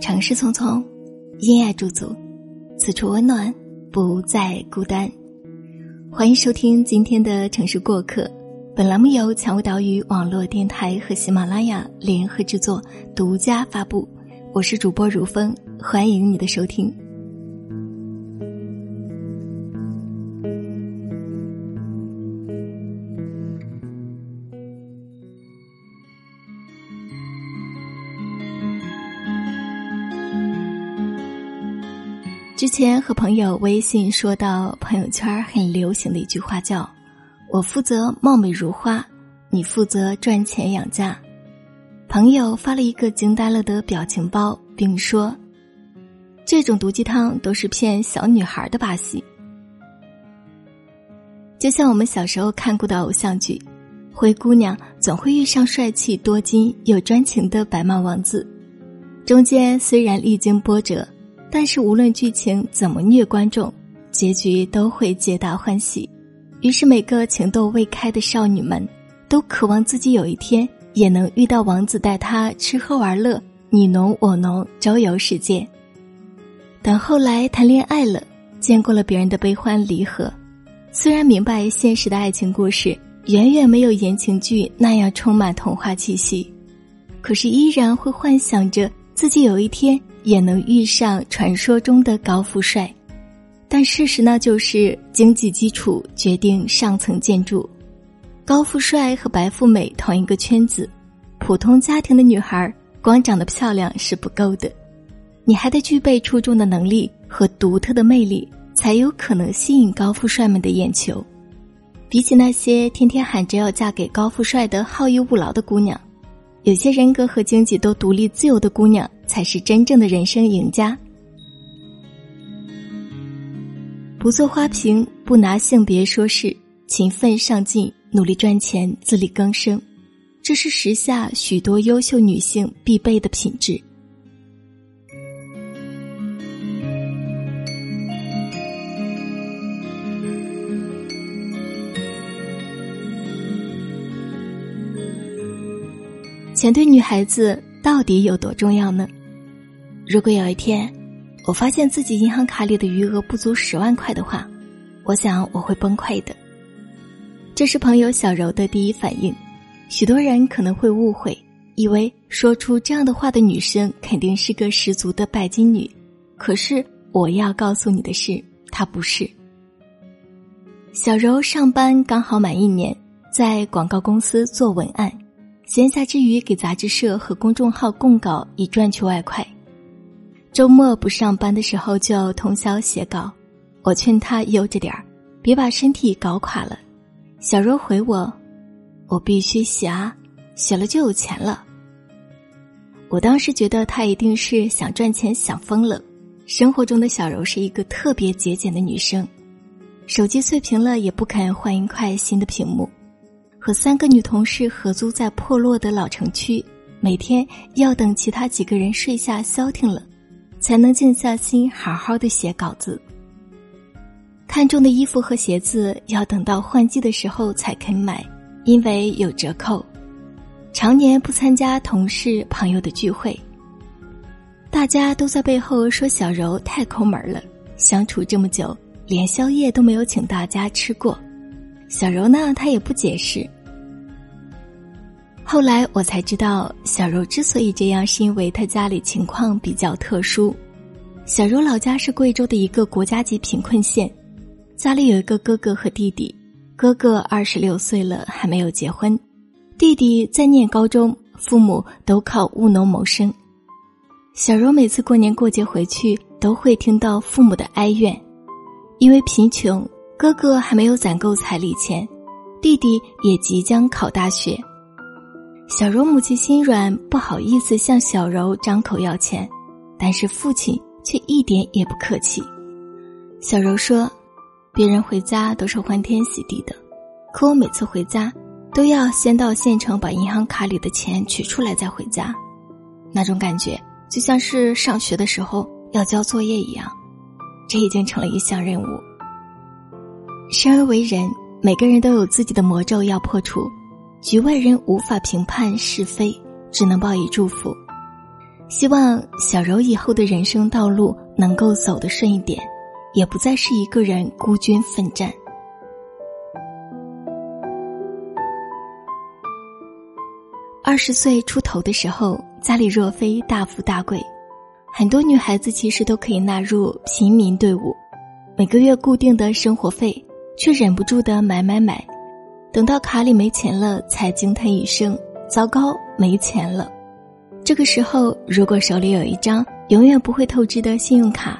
城市匆匆，因爱驻足，此处温暖，不再孤单。欢迎收听今天的城市过客。本栏目由蔷薇岛屿网络电台和喜马拉雅联合制作，独家发布。我是主播如风，欢迎你的收听。之前和朋友微信说到，朋友圈很流行的一句话叫“我负责貌美如花，你负责赚钱养家”。朋友发了一个惊呆了的表情包，并说：“这种毒鸡汤都是骗小女孩的把戏。”就像我们小时候看过的偶像剧，灰姑娘总会遇上帅气多金又专情的白马王子，中间虽然历经波折。但是无论剧情怎么虐观众，结局都会皆大欢喜。于是每个情窦未开的少女们，都渴望自己有一天也能遇到王子，带她吃喝玩乐，你侬我侬，周游世界。等后来谈恋爱了，见过了别人的悲欢离合，虽然明白现实的爱情故事远远没有言情剧那样充满童话气息，可是依然会幻想着自己有一天。也能遇上传说中的高富帅，但事实呢，就是经济基础决定上层建筑。高富帅和白富美同一个圈子，普通家庭的女孩光长得漂亮是不够的，你还得具备出众的能力和独特的魅力，才有可能吸引高富帅们的眼球。比起那些天天喊着要嫁给高富帅的好逸恶劳的姑娘。有些人格和经济都独立自由的姑娘，才是真正的人生赢家。不做花瓶，不拿性别说事，勤奋上进，努力赚钱，自力更生，这是时下许多优秀女性必备的品质。钱对女孩子到底有多重要呢？如果有一天，我发现自己银行卡里的余额不足十万块的话，我想我会崩溃的。这是朋友小柔的第一反应。许多人可能会误会，以为说出这样的话的女生肯定是个十足的拜金女。可是我要告诉你的是，她不是。小柔上班刚好满一年，在广告公司做文案。闲暇之余，给杂志社和公众号供稿，以赚取外快。周末不上班的时候，就通宵写稿。我劝他悠着点儿，别把身体搞垮了。小柔回我：“我必须写啊，写了就有钱了。”我当时觉得他一定是想赚钱想疯了。生活中的小柔是一个特别节俭的女生，手机碎屏了也不肯换一块新的屏幕。和三个女同事合租在破落的老城区，每天要等其他几个人睡下消停了，才能静下心好好的写稿子。看中的衣服和鞋子要等到换季的时候才肯买，因为有折扣。常年不参加同事朋友的聚会，大家都在背后说小柔太抠门了，相处这么久连宵夜都没有请大家吃过。小柔呢，她也不解释。后来我才知道，小柔之所以这样，是因为她家里情况比较特殊。小柔老家是贵州的一个国家级贫困县，家里有一个哥哥和弟弟，哥哥二十六岁了还没有结婚，弟弟在念高中，父母都靠务农谋生。小柔每次过年过节回去，都会听到父母的哀怨，因为贫穷，哥哥还没有攒够彩礼钱，弟弟也即将考大学。小柔母亲心软，不好意思向小柔张口要钱，但是父亲却一点也不客气。小柔说：“别人回家都是欢天喜地的，可我每次回家都要先到县城把银行卡里的钱取出来再回家，那种感觉就像是上学的时候要交作业一样，这已经成了一项任务。生而为人，每个人都有自己的魔咒要破除。”局外人无法评判是非，只能报以祝福。希望小柔以后的人生道路能够走得顺一点，也不再是一个人孤军奋战。二十岁出头的时候，家里若非大富大贵，很多女孩子其实都可以纳入平民队伍，每个月固定的生活费，却忍不住的买买买，等到卡里没钱了，才惊叹一声：“糟糕，没钱了。”这个时候，如果手里有一张永远不会透支的信用卡，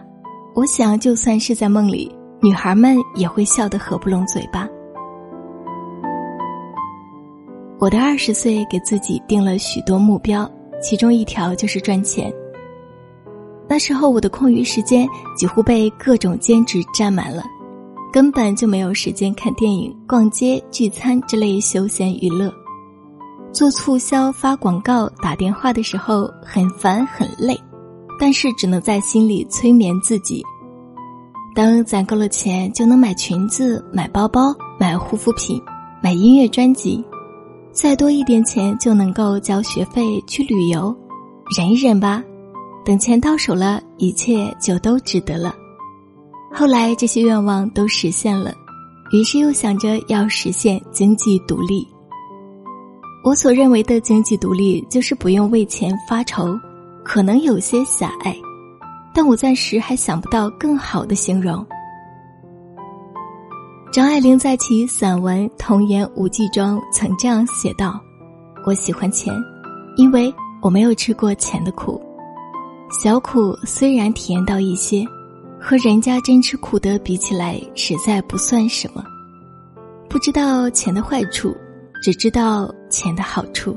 我想就算是在梦里，女孩们也会笑得合不拢嘴巴。我的二十岁给自己定了许多目标，其中一条就是赚钱。那时候我的空余时间几乎被各种兼职占满了，根本就没有时间看电影、逛街、聚餐之类休闲娱乐。做促销、发广告、打电话的时候很烦很累，但是只能在心里催眠自己。等攒够了钱，就能买裙子、买包包、买护肤品、买音乐专辑，再多一点钱就能够交学费、去旅游。忍一忍吧，等钱到手了，一切就都值得了。后来这些愿望都实现了，于是又想着要实现经济独立。我所认为的经济独立，就是不用为钱发愁，可能有些狭隘，但我暂时还想不到更好的形容。张爱玲在其散文《童言无忌》中曾这样写道：“我喜欢钱，因为我没有吃过钱的苦。小苦虽然体验到一些，和人家真吃苦的比起来，实在不算什么。不知道钱的坏处。”只知道钱的好处，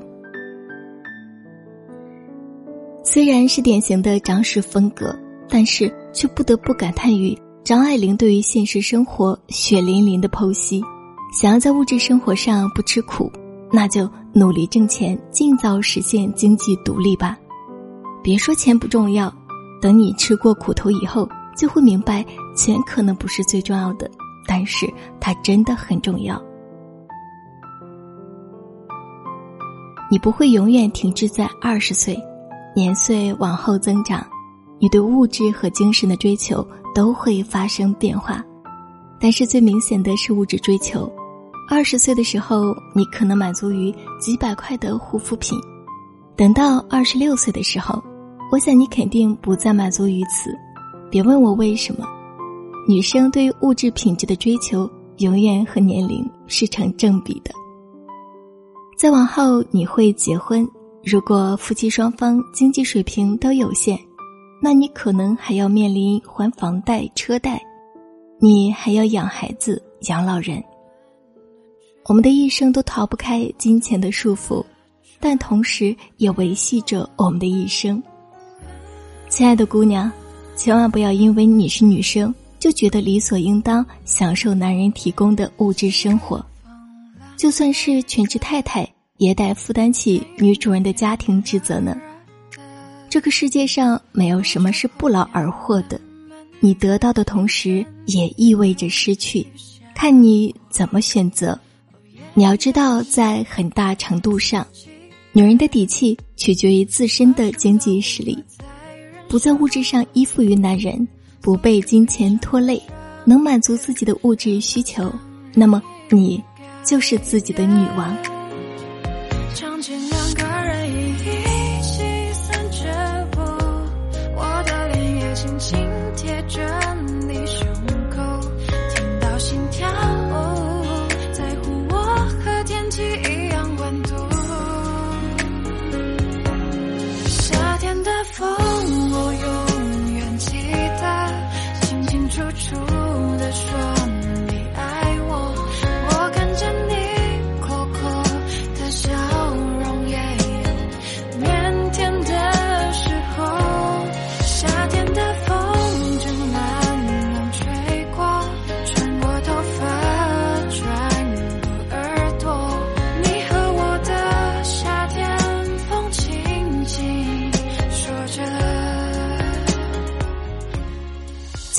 虽然是典型的张氏风格，但是却不得不感叹于张爱玲对于现实生活血淋淋的剖析。想要在物质生活上不吃苦，那就努力挣钱，尽早实现经济独立吧。别说钱不重要，等你吃过苦头以后，就会明白钱可能不是最重要的，但是它真的很重要。你不会永远停滞在二十岁，年岁往后增长，你对物质和精神的追求都会发生变化。但是最明显的是物质追求。二十岁的时候，你可能满足于几百块的护肤品；等到二十六岁的时候，我想你肯定不再满足于此。别问我为什么，女生对物质品质的追求永远和年龄是成正比的。再往后你会结婚，如果夫妻双方经济水平都有限，那你可能还要面临还房贷、车贷，你还要养孩子、养老人。我们的一生都逃不开金钱的束缚，但同时也维系着我们的一生。亲爱的姑娘，千万不要因为你是女生，就觉得理所应当享受男人提供的物质生活。就算是全职太太，也得负担起女主人的家庭职责呢。这个世界上没有什么是不劳而获的，你得到的同时也意味着失去，看你怎么选择。你要知道，在很大程度上，女人的底气取决于自身的经济实力，不在物质上依附于男人，不被金钱拖累，能满足自己的物质需求，那么你。就是自己的女王。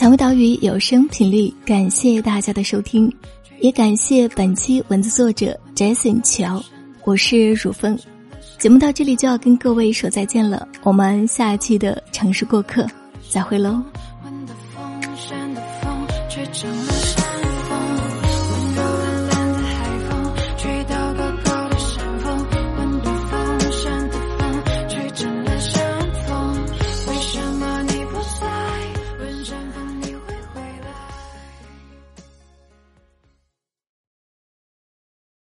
蔷薇岛屿有声频率，感谢大家的收听，也感谢本期文字作者 Jason 乔。我是汝风，节目到这里就要跟各位说再见了，我们下一期的城市过客再会喽。